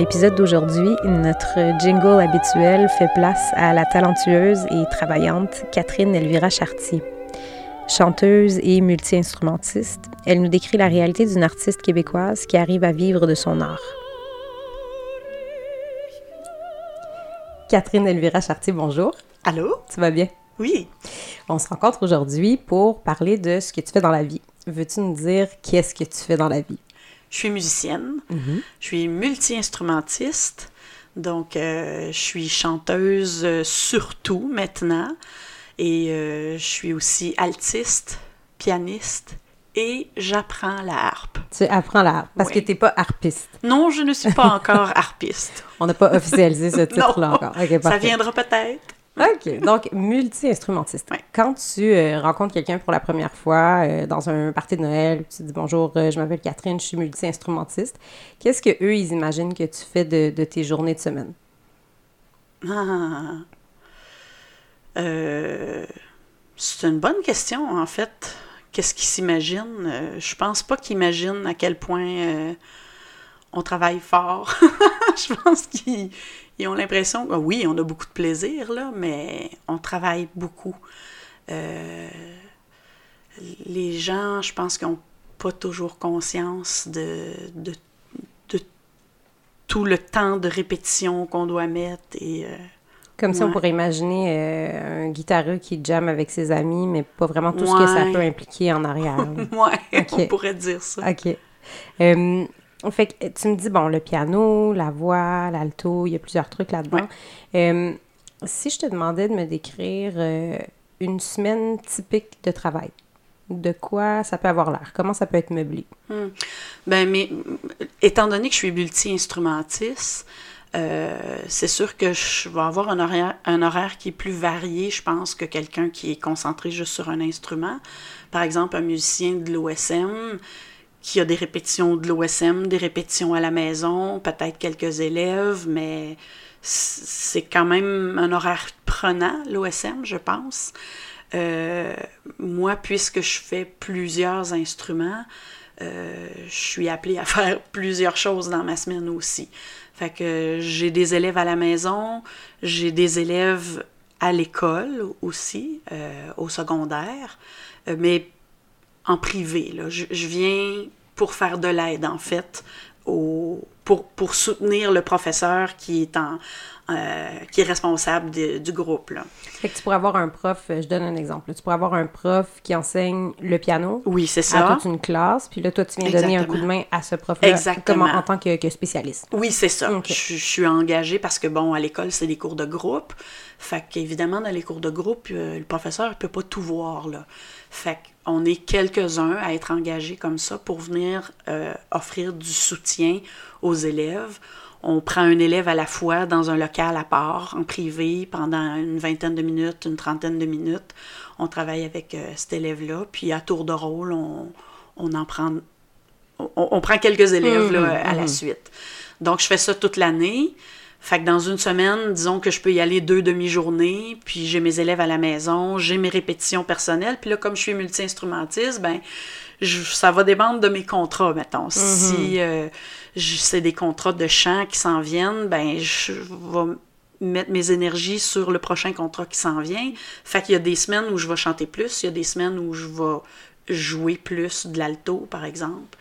l'épisode d'aujourd'hui, notre jingle habituel fait place à la talentueuse et travaillante Catherine Elvira Chartier. Chanteuse et multi-instrumentiste, elle nous décrit la réalité d'une artiste québécoise qui arrive à vivre de son art. Catherine Elvira Chartier, bonjour. Allô? Tu vas bien? Oui. On se rencontre aujourd'hui pour parler de ce que tu fais dans la vie. Veux-tu nous dire qu'est-ce que tu fais dans la vie? Je suis musicienne, je suis multi-instrumentiste, donc euh, je suis chanteuse euh, surtout maintenant, et euh, je suis aussi altiste, pianiste, et j'apprends la harpe. Tu apprends la harpe, parce Oui. que tu n'es pas harpiste. Non, je ne suis pas encore harpiste. On n'a pas officialisé ce titre-là encore. Ça viendra peut-être. OK. Donc, multi-instrumentiste. Ouais. Quand tu euh, rencontres quelqu'un pour la première fois euh, dans un party de Noël, tu dis bonjour, euh, je m'appelle Catherine, je suis multi-instrumentiste, qu'est-ce que eux ils imaginent que tu fais de, de tes journées de semaine? Ah. C'est une bonne question, en fait. Qu'est-ce qu'ils s'imaginent? Je pense pas qu'ils imaginent à quel point on travaille fort. je pense qu'ils ils ont l'impression que oui, on a beaucoup de plaisir, là, mais on travaille beaucoup. Euh, les gens, je pense qu'ils n'ont pas toujours conscience de, de, de tout le temps de répétition qu'on doit mettre et... euh, Comme si on Ouais. pourrait imaginer euh, un guitareux qui jamme avec ses amis, mais pas vraiment tout ce que ça Ouais. peut impliquer en arrière. Ouais, Ok. on pourrait dire ça. OK. Euh, fait que tu me dis, bon, le piano, la voix, l'alto, il y a plusieurs trucs là-dedans. Euh, si je te demandais de me décrire euh, une semaine typique de travail, de quoi ça peut avoir l'air? Comment ça peut être meublé? Ben, mais étant donné que je suis multi-instrumentiste, euh, c'est sûr que je vais avoir un horaire, un horaire qui est plus varié, je pense, que quelqu'un qui est concentré juste sur un instrument. Par exemple, un musicien de l'OSM qui a des répétitions de l'OSM, des répétitions à la maison, peut-être quelques élèves, mais c'est quand même un horaire prenant, l'OSM, je pense. Euh, moi, puisque je fais plusieurs instruments, euh, je suis appelée à faire plusieurs choses dans ma semaine aussi. Fait que j'ai des élèves à la maison, j'ai des élèves à l'école aussi, euh, au secondaire, mais en privé. Là. Je, je viens pour faire de l'aide, en fait, au, pour, pour soutenir le professeur qui est, en, euh, qui est responsable de- du groupe. Là. Fait que tu pourrais avoir un prof, euh, je donne un exemple, tu pourrais avoir un prof qui enseigne le piano Oui, c'est à ça. toute une classe, puis là, toi, tu viens donner un coup de main à ce prof-là Exactement. comme en, en tant que, que spécialiste. Oui, c'est ça. Je, je suis engagée parce que, bon, à l'école, c'est des cours de groupe. Fait qu'évidemment, dans les cours de groupe, euh, le professeur ne peut pas tout voir, là. Fait qu'on est quelques-uns à être engagés comme ça pour venir euh, offrir du soutien aux élèves. On prend un élève à la fois dans un local à part, en privé, pendant une vingtaine de minutes, une trentaine de minutes. On travaille avec euh, cet élève-là, puis à tour de rôle, on, on en prend on, on prend quelques élèves là, à la suite. Donc, je fais ça toute l'année. Fait que dans une semaine, disons que je peux y aller deux demi-journées, puis j'ai mes élèves à la maison, j'ai mes répétitions personnelles, puis là, comme je suis multi-instrumentiste, ben, je- ça va dépendre de mes contrats, mettons. Si euh, c'est des contrats de chant qui s'en viennent, ben, je vais mettre mes énergies sur le prochain contrat qui s'en vient. Fait qu'il y a des semaines où je vais chanter plus, il y a des semaines où je vais jouer plus de l'alto, par exemple.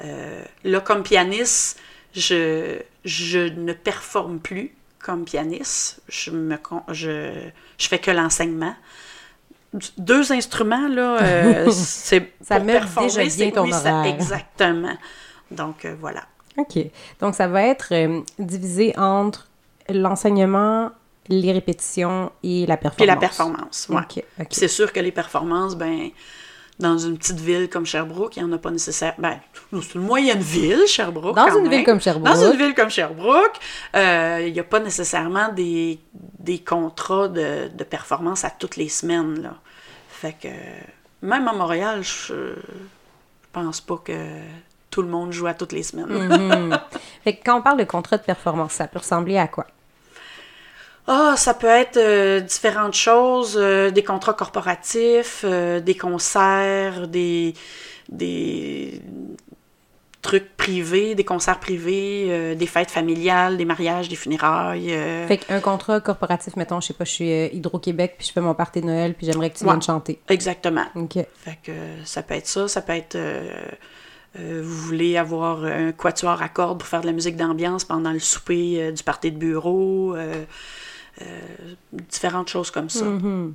Euh, là, comme pianiste, je, je ne performe plus comme pianiste. Je, me, je, je fais que l'enseignement. Deux instruments, là, euh, c'est Ça pour performer, déjà bien ton oui, ça- exactement. Donc, euh, voilà. OK. Donc, ça va être euh, divisé entre l'enseignement, les répétitions et la performance. Puis la performance. Puis C'est sûr que les performances, ben, dans une petite ville comme Sherbrooke, il n'y en a pas nécessairement. Ben, c'est une moyenne ville, Sherbrooke. Dans quand une même. ville comme Sherbrooke. Dans une ville comme Sherbrooke, euh, il n'y a pas nécessairement des, des contrats de, de performance à toutes les semaines. Là. Fait que, même à Montréal, je, pense pas que tout le monde joue à toutes les semaines. Mhm. Fait que quand on parle de contrat de performance, ça peut ressembler à quoi? Ah, ça peut être euh, différentes choses, euh, des contrats corporatifs, euh, des concerts, des, des trucs privés, des concerts privés, des fêtes familiales, des mariages, des funérailles. Fait qu'un contrat corporatif, mettons, je sais pas, je suis Hydro-Québec, puis je fais mon party de Noël, puis j'aimerais que tu Ouais. viennes chanter. Exactement. OK. Fait que ça peut être ça, ça peut être euh, vous voulez avoir un quatuor à cordes pour faire de la musique d'ambiance pendant le souper euh, du party de bureau, euh, différentes choses comme ça. Mhm.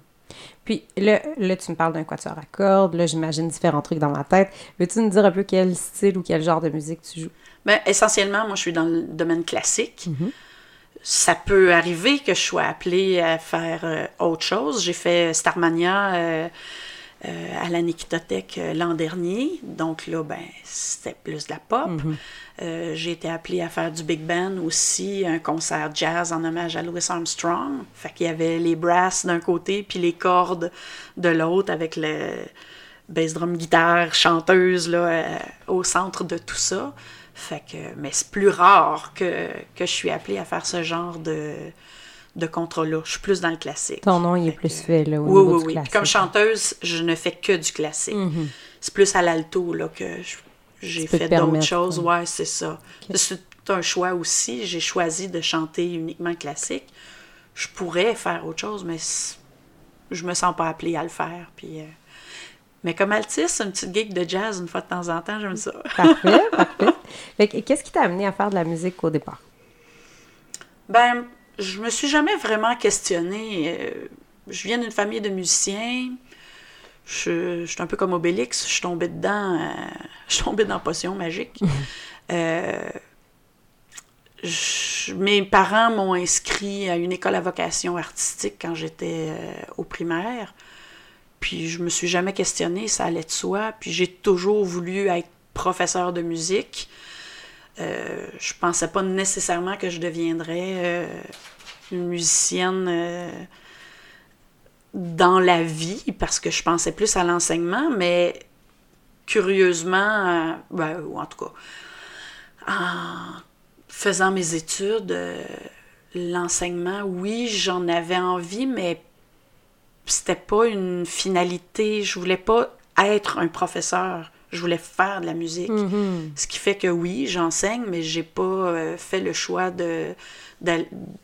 Puis là, là, tu me parles d'un quatuor à cordes, là, j'imagine différents trucs dans ma tête. Veux-tu nous dire un peu quel style ou quel genre de musique tu joues? Ben, essentiellement, moi, je suis dans le domaine classique. Ça peut arriver que je sois appelée à faire euh, autre chose. J'ai fait Starmania euh, euh, à la Nikitothèque euh, l'an dernier. Donc là, ben, c'était plus de la pop. Euh, j'ai été appelée à faire du big band aussi, un concert jazz en hommage à Louis Armstrong. Fait qu'il y avait les brasses d'un côté, puis les cordes de l'autre, avec le bass drum, guitare, chanteuse là, euh, au centre de tout ça. Fait que, mais c'est plus rare que, que je suis appelée à faire ce genre de, de contrat-là. Je suis plus dans le classique. Ton nom, il est plus fait, là, au oui, niveau oui, du oui. Puis classique. comme chanteuse, je ne fais que du classique. C'est plus à l'alto là, que j'ai fait d'autres choses. ouais. C'est ça. C'est un choix aussi. J'ai choisi de chanter uniquement classique. Je pourrais faire autre chose, mais je me sens pas appelée à le faire. Puis, euh, Mais comme altiste, une petite gig de jazz une fois de temps en temps, j'aime ça. Parfait, parfait. Fait que, qu'est-ce qui t'a amené à faire de la musique au départ? Ben, je me suis jamais vraiment questionnée. Euh, je viens d'une famille de musiciens. Je, je suis un peu comme Obélix. Je suis tombée dedans. euh, je suis tombée dans Potion Magique. Euh, je- mes parents m'ont inscrit à une école à vocation artistique quand j'étais euh, au primaire. Puis je me suis jamais questionnée, ça allait de soi. Puis j'ai toujours voulu être professeur de musique. Euh, je pensais pas nécessairement que je deviendrais euh, une musicienne euh, dans la vie, parce que je pensais plus à l'enseignement, mais curieusement, euh, ben, ou en tout cas, en faisant mes études, l'enseignement, oui, j'en avais envie, mais c'était pas une finalité. Je voulais pas être un professeur. Je voulais faire de la musique. Ce qui fait que oui, j'enseigne, mais j'ai pas euh, fait le choix de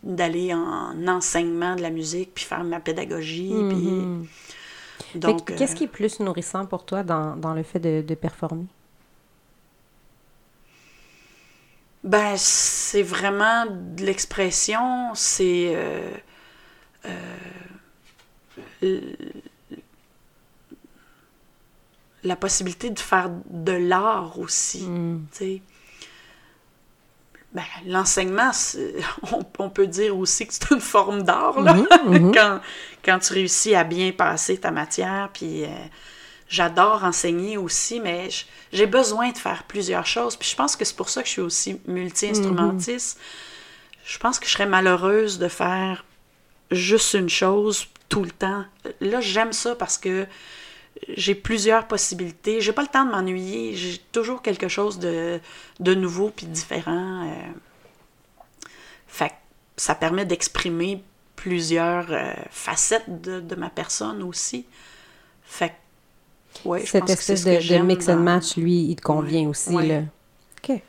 d'aller en enseignement de la musique puis faire ma pédagogie. puis- Fait Donc, que Qu'est-ce euh, qui est plus nourrissant pour toi dans, dans le fait de, de performer? Ben, c'est vraiment de l'expression, c'est euh, euh, la possibilité de faire de l'art aussi, Mm. Ben, l'enseignement, on, on peut dire aussi que c'est une forme d'art, là, quand, quand tu réussis à bien passer ta matière, puis euh, j'adore enseigner aussi, mais j'ai besoin de faire plusieurs choses, puis je pense que c'est pour ça que je suis aussi multi-instrumentiste. Je pense que je serais malheureuse de faire juste une chose tout le temps. Là, j'aime ça parce que j'ai plusieurs possibilités. J'ai pas le temps de m'ennuyer. J'ai toujours quelque chose de, de nouveau puis différent. euh. Fait ça permet d'exprimer plusieurs euh, facettes de, de ma personne aussi. Fait ouais, je Cette pense que espèce ce que de, de mix and dans- match, lui, il te convient Ouais, aussi, ouais. là. OK.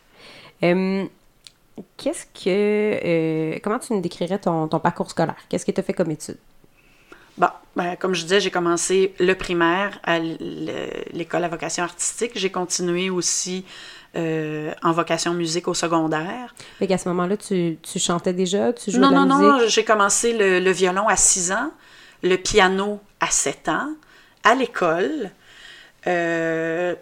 Qu'est-ce que... euh, comment tu nous décrirais ton, ton parcours scolaire? Qu'est-ce que tu as fait comme étude? Bon, ben, comme je disais, j'ai commencé le primaire à l'école à vocation artistique. J'ai continué aussi euh, en vocation musique au secondaire. Fait qu'à ce moment-là, tu, tu chantais déjà? Tu jouais Non, de la non, musique? non, j'ai commencé le, le violon à 6 ans, le piano à 7 ans, à l'école. Euh,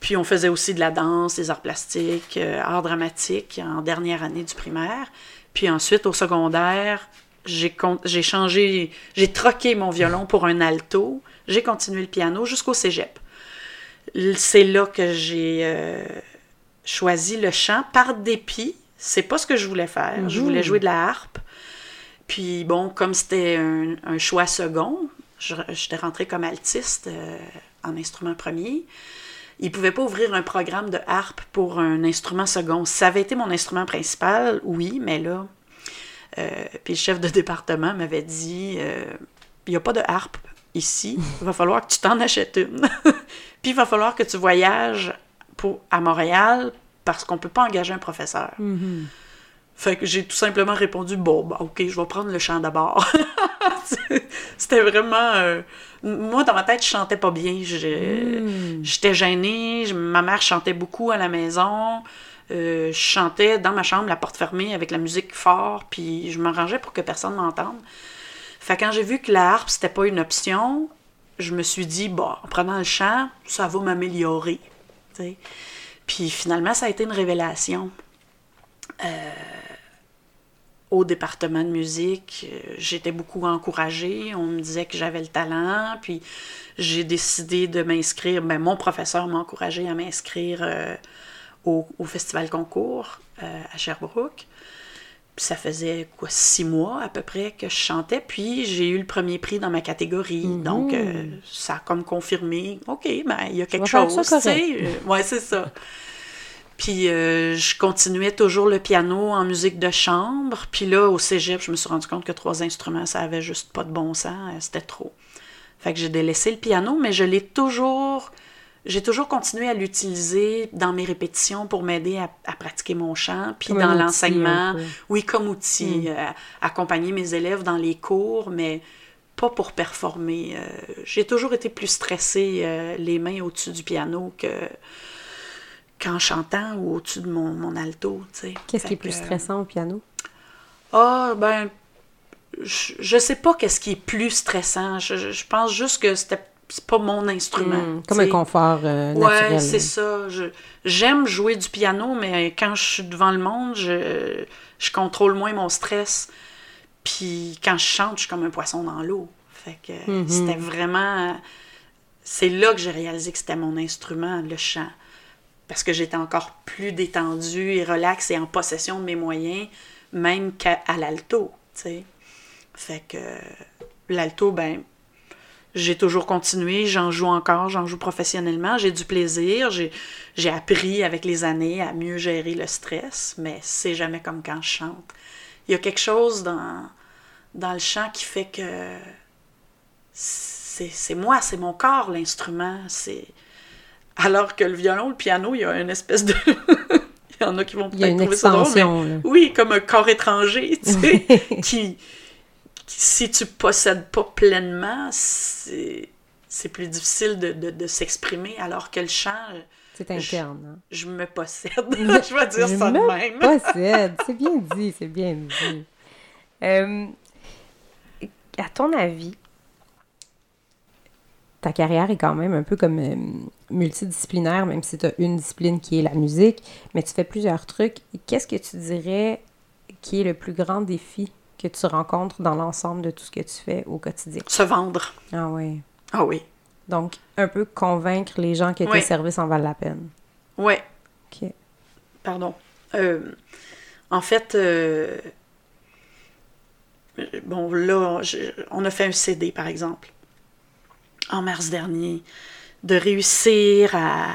puis on faisait aussi de la danse, des arts plastiques, euh, arts dramatiques en dernière année du primaire. Puis ensuite, au secondaire, j'ai changé, j'ai troqué mon violon pour un alto. J'ai continué le piano jusqu'au cégep. C'est là que j'ai euh, choisi le chant par dépit. C'est pas ce que je voulais faire. Je voulais jouer de la harpe. Puis bon, comme c'était un, un choix second, je- j'étais rentrée comme altiste euh, en instrument premier. Ils ne pouvaient pas ouvrir un programme de harpe pour un instrument second. Ça avait été mon instrument principal, oui, mais là, puis le chef de département m'avait dit euh, il n'y a pas de harpe ici, il va falloir que tu t'en achètes une. puis il va falloir que tu voyages pour, à Montréal parce qu'on peut pas engager un professeur. Mhm. Fait que j'ai tout simplement répondu bon, bah, ok, je vais prendre le chant d'abord. C'était vraiment. euh, moi, dans ma tête, je chantais pas bien. Mm. J'étais gênée. Ma mère chantait beaucoup à la maison. Euh, je chantais dans ma chambre, la porte fermée, avec la musique fort, puis je m'arrangeais pour que personne m'entende. Fait quand j'ai vu que la harpe, c'était pas une option, je me suis dit, bon, en prenant le chant, ça va m'améliorer. Puis finalement, ça a été une révélation. Euh, au département de musique, euh, j'étais beaucoup encouragée. On me disait que j'avais le talent. Puis j'ai décidé de m'inscrire. Ben, mon professeur m'a encouragée à m'inscrire au, au festival concours euh, à Sherbrooke. Puis ça faisait quoi, six mois à peu près que je chantais. Puis j'ai eu le premier prix dans ma catégorie. Donc euh, ça a comme confirmé, OK, ben il y a quelque chose. ça. Euh, ouais, c'est ça. Puis euh, je continuais toujours le piano en musique de chambre. Puis là, au cégep, je me suis rendu compte que trois instruments, ça avait juste pas de bon sens. C'était trop. Fait que j'ai délaissé le piano, mais je l'ai toujours... J'ai toujours continué à l'utiliser dans mes répétitions pour m'aider à, à pratiquer mon chant. Puis Comme dans l'enseignement, oui, comme outil. euh, accompagner mes élèves dans les cours, mais pas pour performer. Euh, j'ai toujours été plus stressée euh, les mains au-dessus du piano que qu'en chantant ou au-dessus de mon, mon alto, tu sais. Qu'est-ce qui est plus stressant au piano? Ah, ben, je, je sais pas qu'est-ce qui est plus stressant. Je, je- je pense juste que c'était c'est pas mon instrument. Mm, Comme un confort euh, naturel. Ouais, c'est ça. Je- J'aime jouer du piano, mais quand je suis devant le monde, je, je contrôle moins mon stress. Puis quand je chante, je suis comme un poisson dans l'eau. Fait que Mhm. c'était vraiment. C'est là que j'ai réalisé que c'était mon instrument, le chant. Parce que j'étais encore plus détendue et relaxe et en possession de mes moyens, même qu'à à l'alto, tu sais. Fait que l'alto, ben, j'ai toujours continué, j'en joue encore, j'en joue professionnellement, j'ai du plaisir, j'ai, j'ai appris avec les années à mieux gérer le stress, mais c'est jamais comme quand je chante. Il y a quelque chose dans, dans le chant qui fait que c'est, moi, c'est mon corps l'instrument, c'est... Alors que le violon, le piano, il y a une espèce de... il y en a qui vont peut-être trouver ça drôle, mais oui, comme un corps étranger, tu sais, qui, si tu possèdes pas pleinement, c'est, plus difficile de, de, de s'exprimer, alors que le chant, C'est interne. hein. je me possède. je vais dire Je ça de me même. possède. C'est bien dit, c'est bien dit. Euh, à ton avis, ta carrière est quand même un peu comme euh, multidisciplinaire, même si tu as une discipline qui est la musique, mais tu fais plusieurs trucs. Qu'est-ce que tu dirais qui est le plus grand défi que tu rencontres dans l'ensemble de tout ce que tu fais au quotidien? Se vendre. Ah ouais. Ah oui. Donc, un peu convaincre les gens que tes Oui. services en valent la peine. Ouais. OK. Pardon. Euh, en fait, euh, bon, là, je- on a fait un CD, par exemple, en mars dernier, de réussir à,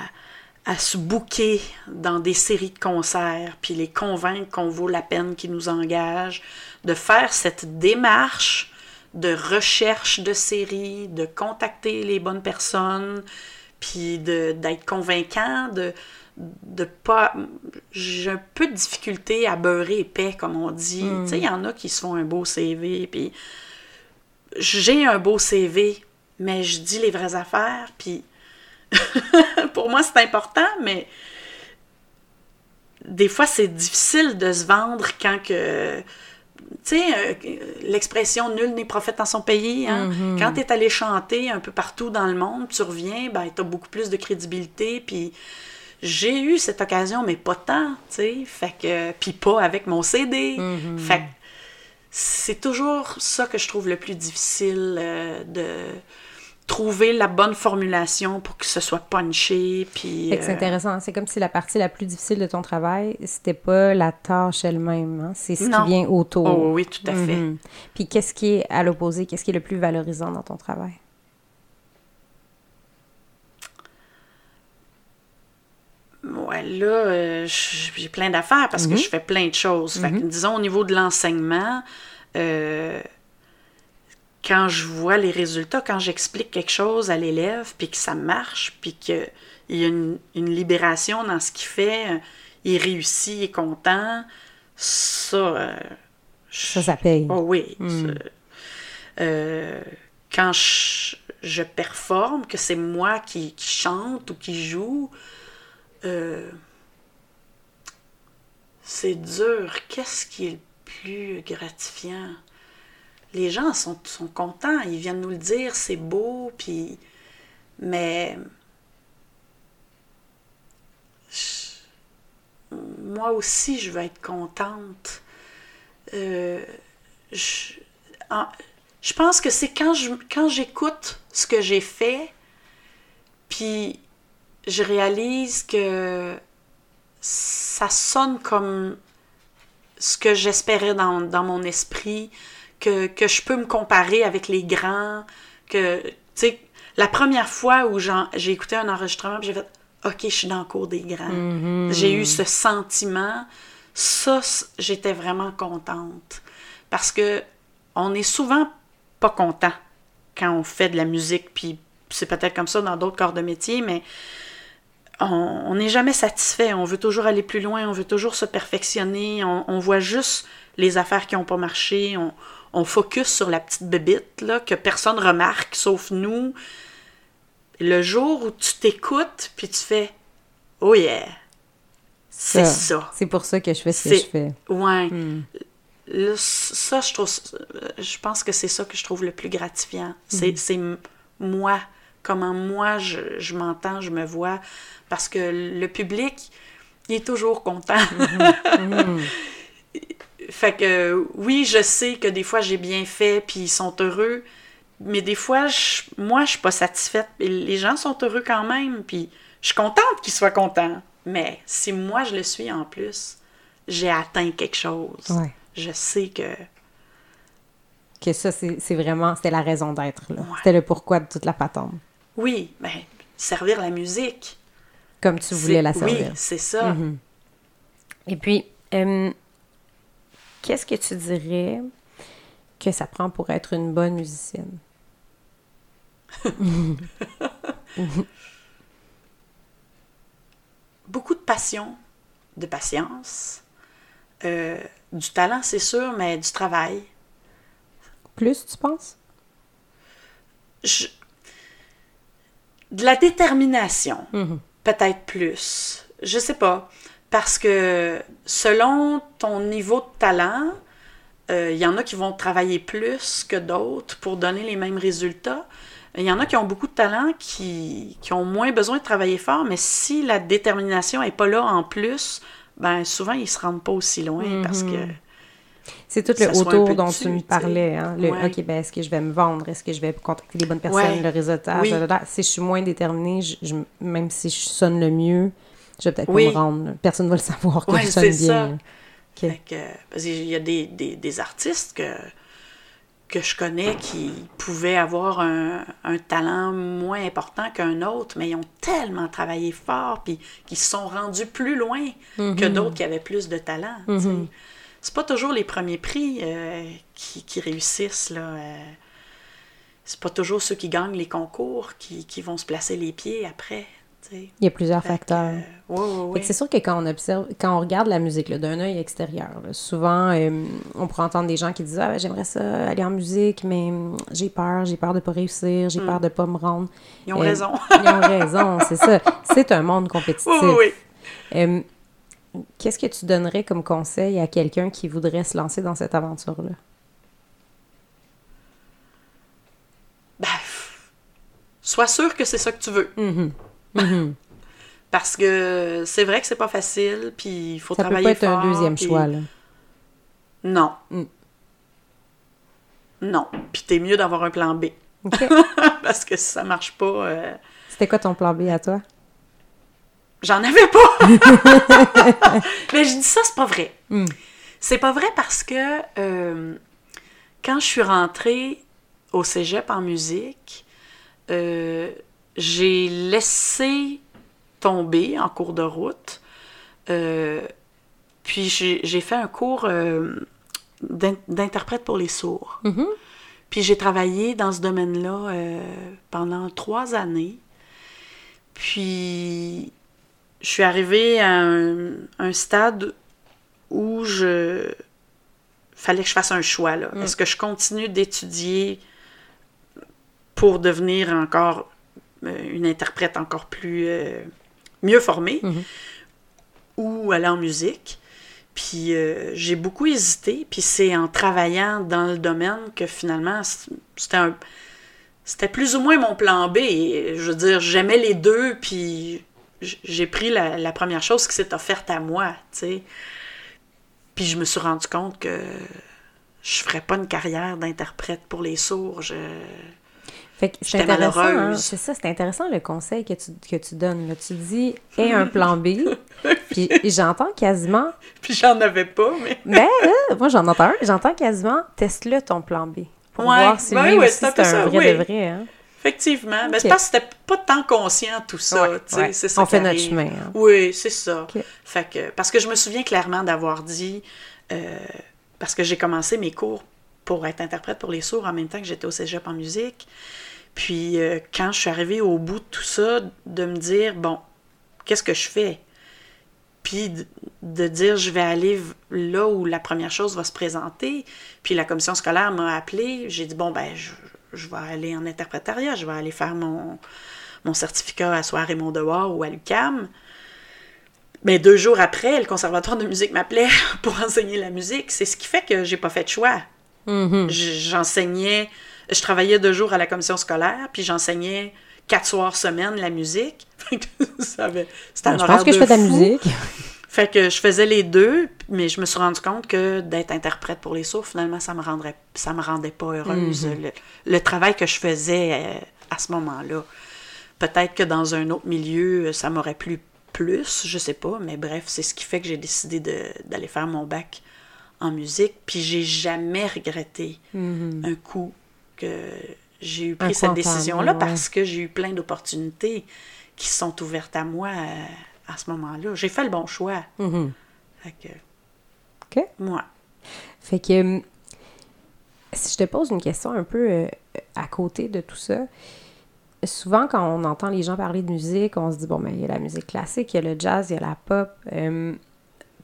à se bouquer dans des séries de concerts, puis les convaincre qu'on vaut la peine qu'ils nous engagent, de faire cette démarche de recherche de séries, de contacter les bonnes personnes, puis de- d'être convaincant, de de pas j'ai un peu de difficulté à beurrer épais comme on dit. Tu sais il y en a qui se font un beau CV puis j'ai un beau CV mais je dis les vraies affaires puis pour moi c'est important mais des fois c'est difficile de se vendre quand que tu sais, euh, l'expression nul n'est prophète dans son pays. Hein? Quand tu es allé chanter un peu partout dans le monde, tu reviens, ben, tu as beaucoup plus de crédibilité. Puis j'ai eu cette occasion, mais pas tant, tu sais. Fait que, puis pas avec mon CD. Fait que c'est toujours ça que je trouve le plus difficile euh, de trouver la bonne formulation pour que ce soit punché. Puis, c'est euh, intéressant. C'est comme si la partie la plus difficile de ton travail, c'était pas la tâche elle-même. hein. C'est ce Non. qui vient autour. Oh oui, tout à fait. Mhm. Puis qu'est-ce qui est à l'opposé? Qu'est-ce qui est le plus valorisant dans ton travail? Ouais, là, euh, j'ai plein d'affaires parce que je fais plein de choses. Fait que, disons, au niveau de l'enseignement, euh, quand je vois les résultats, quand j'explique quelque chose à l'élève, puis que ça marche, puis qu'il y a une, une, libération dans ce qu'il fait, il réussit, il est content, ça... Euh, ça, ça paye. Oh oui. Mm. Euh, quand je, je, performe, que c'est moi qui, qui, chante ou qui joue, euh, c'est dur. Qu'est-ce qui est le plus gratifiant? Les gens sont, contents, ils viennent nous le dire, c'est beau, puis. Mais. moi aussi, je veux être contente. Euh, je, pense que c'est quand j'écoute ce que j'ai fait, puis je réalise que ça sonne comme ce que j'espérais dans, mon esprit, que, que, je peux me comparer avec les grands, que, tu sais, la première fois où j'ai écouté un enregistrement, j'ai fait OK, je suis dans le cours des grands. Mm-hmm. J'ai eu ce sentiment. Ça, j'étais vraiment contente. Parce que on est souvent pas content quand on fait de la musique, puis c'est peut-être comme ça dans d'autres corps de métier, mais on n'est jamais satisfait. On veut toujours aller plus loin, on veut toujours se perfectionner, on, voit juste les affaires qui n'ont pas marché, on, on, focus sur la petite bébite là, que personne remarque sauf nous. Le jour où tu t'écoutes, puis tu fais Oh yeah! C'est ça. C'est pour ça que je fais ce que je fais. Ouais. Hmm ça, je trouve, je pense que c'est ça que je trouve le plus gratifiant. C'est mhm. moi, comment moi je, je m'entends, je me vois, parce que le public, il est toujours content. Mhm. Fait que oui, je sais que des fois j'ai bien fait, puis ils sont heureux, mais des fois, je, moi, je suis pas satisfaite. Les gens sont heureux quand même, puis je suis contente qu'ils soient contents. Mais si moi je le suis en plus, j'ai atteint quelque chose. Ouais je sais que. Que ça, c'est vraiment. C'était la raison d'être, là. C'était le pourquoi de toute la patente. Oui, mais ben, servir la musique. Comme tu voulais la servir. Oui, c'est ça. Mm-hmm. Et puis, euh, qu'est-ce que tu dirais que ça prend pour être une bonne musicienne? Beaucoup de passion, de patience, euh, du talent, c'est sûr, mais du travail. Plus, tu penses? De la détermination, mm-hmm. peut-être plus. Je sais pas. Parce que selon ton niveau de talent, euh, il y en a qui vont travailler plus que d'autres pour donner les mêmes résultats. Il y en a qui ont beaucoup de talent, qui, qui ont moins besoin de travailler fort, mais si la détermination n'est pas là en plus, ben souvent, ils se rendent pas aussi loin parce que. Mhm. C'est tout le autour dont tu me parlais. Hein? Le, OK, ben, est-ce que je vais me vendre? Est-ce que je vais contacter les bonnes personnes? Le réseautage? Si je suis moins déterminée, je, même si je sonne le mieux, je vais peut-être pas me rendre. Personne ne va le savoir que je sonne bien. Ça. y a des, des, des artistes que que je connais qui pouvaient avoir un, talent moins important qu'un autre, mais ils ont tellement travaillé fort, puis qui se sont rendus plus loin que mm-hmm. d'autres qui avaient plus de talent. Mm-hmm. C'est pas toujours les premiers prix euh, qui, réussissent. Là. Euh, c'est pas toujours ceux qui gagnent les concours qui, qui vont se placer les pieds après. Il y a plusieurs facteurs. Euh, c'est sûr que quand on observe, quand on regarde la musique d'un œil extérieur, souvent euh, on pourrait entendre des gens qui disent Ah, j'aimerais ça aller en musique, mais hum, j'ai peur, j'ai peur de pas réussir, j'ai mm. peur de pas me rendre. Ils ont raison. ils ont raison, c'est ça. C'est un monde compétitif. Oui, hum, Qu'est-ce que tu donnerais comme conseil à quelqu'un qui voudrait se lancer dans cette aventure-là? Ben, sois sûr que c'est ça que tu veux. Mhm. Parce que c'est vrai que c'est pas facile, puis il faut ça travailler peut pas être un deuxième choix, là. Non. Mm. Non. Puis t'es mieux d'avoir un plan B. Parce que si ça marche pas... Euh, C'était quoi ton plan B à toi? J'en avais pas! Mais je dis ça, c'est pas vrai. Mm. C'est pas vrai parce que euh, quand je suis rentrée au cégep en musique, euh, j'ai laissé tomber en cours de route. Euh, puis j'ai fait un cours euh, d'interprète pour les sourds. Mm-hmm. Puis j'ai travaillé dans ce domaine-là euh, pendant trois années. Puis je suis arrivée à un, stade où je fallait que je fasse un choix. Mm. Est-ce que je continue d'étudier pour devenir encore une interprète encore plus euh, mieux formée mm-hmm. ou aller en musique? Puis euh, j'ai beaucoup hésité, puis c'est en travaillant dans le domaine que finalement c'était un c'était plus ou moins mon plan B. Je veux dire, j'aimais les deux, puis j'ai pris la, première chose qui s'est offerte à moi, tu sais. Puis je me suis rendu compte que je ferais pas une carrière d'interprète pour les sourds. Je... Fait que c'est intéressant, hein. c'est ça, c'est intéressant le conseil que tu, que tu donnes. Là. Tu dis, aie un plan B, puis j'entends quasiment... Puis j'en avais pas, mais... ben, moi j'en entends un, j'entends quasiment, teste-le ton plan B, pour voir si lui aussi c'est un vrai de vrai. Hein. Effectivement. Mais c'est parce que c'était pas tant conscient tout ça. C'est ça On fait notre chemin. Hein. Oui, c'est ça. Fait que, parce que je me souviens clairement d'avoir dit, euh, parce que j'ai commencé mes cours pour être interprète pour les sourds en même temps que j'étais au cégep en musique. Puis euh, quand je suis arrivée au bout de tout ça, de me dire, bon, qu'est-ce que je fais? Puis de, dire, je vais aller là où la première chose va se présenter. Puis la commission scolaire m'a appelé. J'ai dit, bon, ben, je, vais aller en interprétariat, je vais aller faire mon, mon certificat à Soir et mon devoir ou à l'UCAM. Mais deux jours après, le Conservatoire de musique m'appelait pour enseigner la musique. C'est ce qui fait que j'ai pas fait de choix. Mm-hmm. J'enseignais je travaillais deux jours à la commission scolaire, puis j'enseignais quatre soirs semaine la musique. C'était un Je pense que je fais de la musique. Fait que je faisais les deux, mais je me suis rendu compte que d'être interprète pour les sourds, finalement, ça me rendrait, ça me rendait pas heureuse. Mhm. le, travail que je faisais euh, à ce moment-là. Peut-être que dans un autre milieu, ça m'aurait plu plus, je sais pas, mais bref, c'est ce qui fait que j'ai décidé d'aller faire mon bac en musique. Puis j'ai jamais regretté mhm. un coup que j'ai eu pris cette décision-là parce que j'ai eu plein d'opportunités qui sont ouvertes à moi euh, à, ce moment-là. J'ai fait le bon choix. Fait que. OK. Moi. Fait que. Hum, si je te pose une question un peu euh, à côté de tout ça, souvent quand on entend les gens parler de musique, on se dit bon, mais il y a la musique classique, il y a le jazz, il y a la pop. Hum,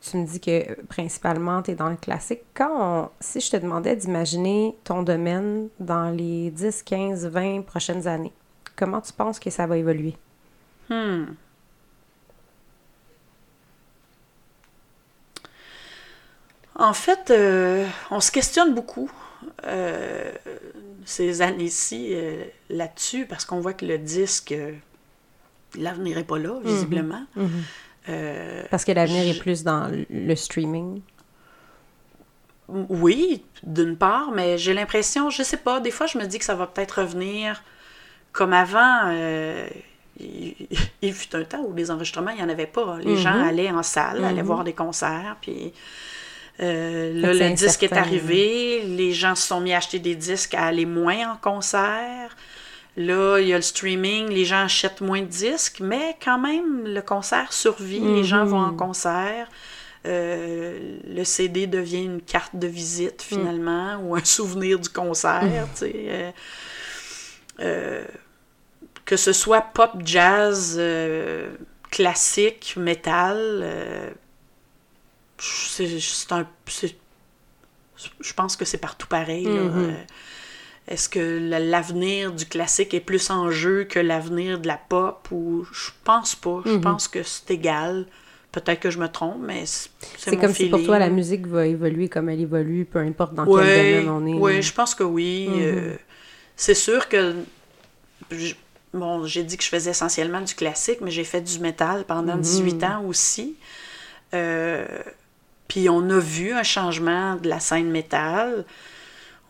tu me dis que principalement, tu es dans le classique. Quand si je te demandais d'imaginer ton domaine dans les 10, 15, 20 prochaines années, comment tu penses que ça va évoluer? Hmm. En fait, euh, on se questionne beaucoup euh, ces années-ci euh, là-dessus parce qu'on voit que le disque, l'avenir n'est pas là, mm-hmm. visiblement. Mm-hmm. Euh, Parce que l'avenir est plus dans le streaming. Oui, d'une part, mais j'ai l'impression, je sais pas, des fois je me dis que ça va peut-être revenir comme avant. Euh, il, fut un temps où les enregistrements, il n'y en avait pas. Les gens mhm. allaient en salle, allaient mhm. voir des concerts, puis euh, là, le disque est arrivé, les gens se sont mis à acheter des disques, à aller moins en concert. Là, il y a le streaming, les gens achètent moins de disques, mais quand même, le concert survit, les gens vont en mhm. concert. Euh, le CD devient une carte de visite mm. finalement, ou un souvenir du concert, mm. Euh, euh, que ce soit pop, jazz, classique, métal, c'est un... Je pense que c'est partout pareil. Mm-hmm. Est-ce que l'avenir du classique est plus en jeu que l'avenir de la pop ou je pense pas. Je mhm. pense que c'est égal. Peut-être que je me trompe, mais c'est C'est comme si pour toi la musique va évoluer comme elle évolue, peu importe dans quel domaine on est. Oui, je pense que oui. Mhm. Euh, c'est sûr que bon, j'ai dit que je faisais essentiellement du classique, mais j'ai fait du métal pendant 18 mhm. ans aussi. Euh, puis on a vu un changement de la scène métal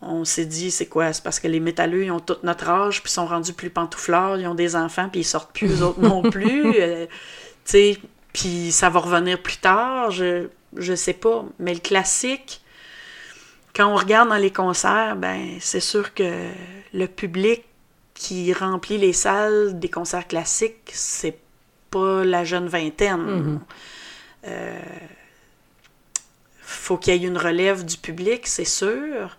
on s'est dit, c'est quoi? C'est parce que les métalleux, ils ont tout notre âge, puis sont rendus plus pantouflards, ils ont des enfants, puis ils sortent plus, eux autres non plus. Euh, tu sais, puis ça va revenir plus tard, je, je sais pas. Mais le classique, quand on regarde dans les concerts, ben c'est sûr que le public qui remplit les salles des concerts classiques, c'est pas la jeune vingtaine. Il mm-hmm. euh, faut qu'il y ait une relève du public, c'est sûr.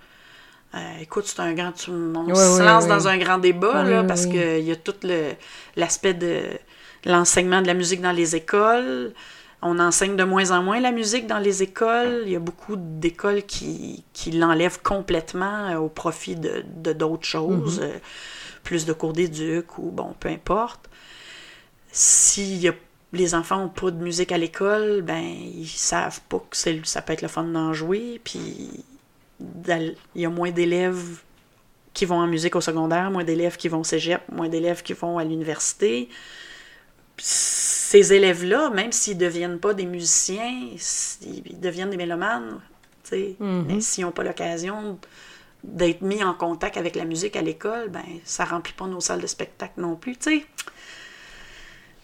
Euh, écoute, c'est un grand. tu- on se lance dans un grand débat, là, parce qu'il y a tout l'aspect de l'enseignement de la musique dans les écoles. On enseigne de moins en moins la musique dans les écoles. Il y a beaucoup d'écoles qui, qui l'enlèvent complètement euh, au profit de de d'autres choses, euh, plus de cours d'éduc ou bon, peu importe. Si y a- les enfants n'ont pas de musique à l'école, ben ils savent pas que ça peut être le fun d'en jouer, puis il y a moins d'élèves qui vont en musique au secondaire, moins d'élèves qui vont au cégep, moins d'élèves qui vont à l'université. Ces élèves-là, même s'ils ne deviennent pas des musiciens, ils deviennent des mélomanes. Mais s'ils n'ont pas l'occasion d'être mis en contact avec la musique à l'école, ben ça remplit pas nos salles de spectacle non plus, tu sais.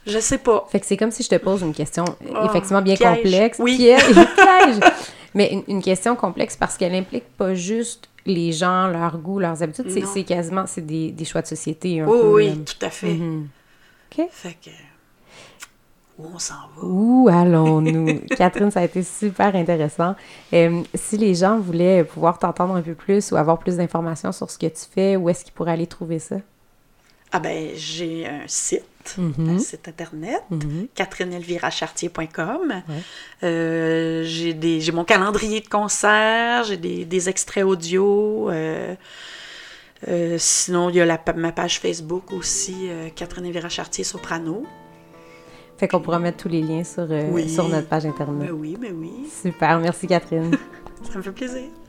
Je sais pas. Fait que c'est comme si je te pose une question euh, Oh, effectivement bien piège. complexe. Oui. Piège. piège. Mais une, une question complexe parce qu'elle implique pas juste les gens, leurs goûts, leurs habitudes. C'est, c'est quasiment c'est des, des choix de société un Oui, peu. oui, tout à fait. Mhm. OK. Fait que. Où on s'en va? Où allons-nous? Catherine, ça a été super intéressant. Euh, si les gens voulaient pouvoir t'entendre un peu plus ou avoir plus d'informations sur ce que tu fais, où est-ce qu'ils pourraient aller trouver ça? Ah ben, j'ai un site, Mhm. un site internet, Mhm. catherineelvirachartier.com. Euh, j'ai des- j'ai mon calendrier de concerts, j'ai des, des extraits audio. euh, euh, sinon, il y a la, ma page Facebook aussi, euh, Catherine Elvira Chartier Soprano. Fait qu'on pourra mettre tous les liens sur, euh, Oui. sur notre page Internet. Mais oui, mais oui, Super, merci Catherine. ça me fait plaisir.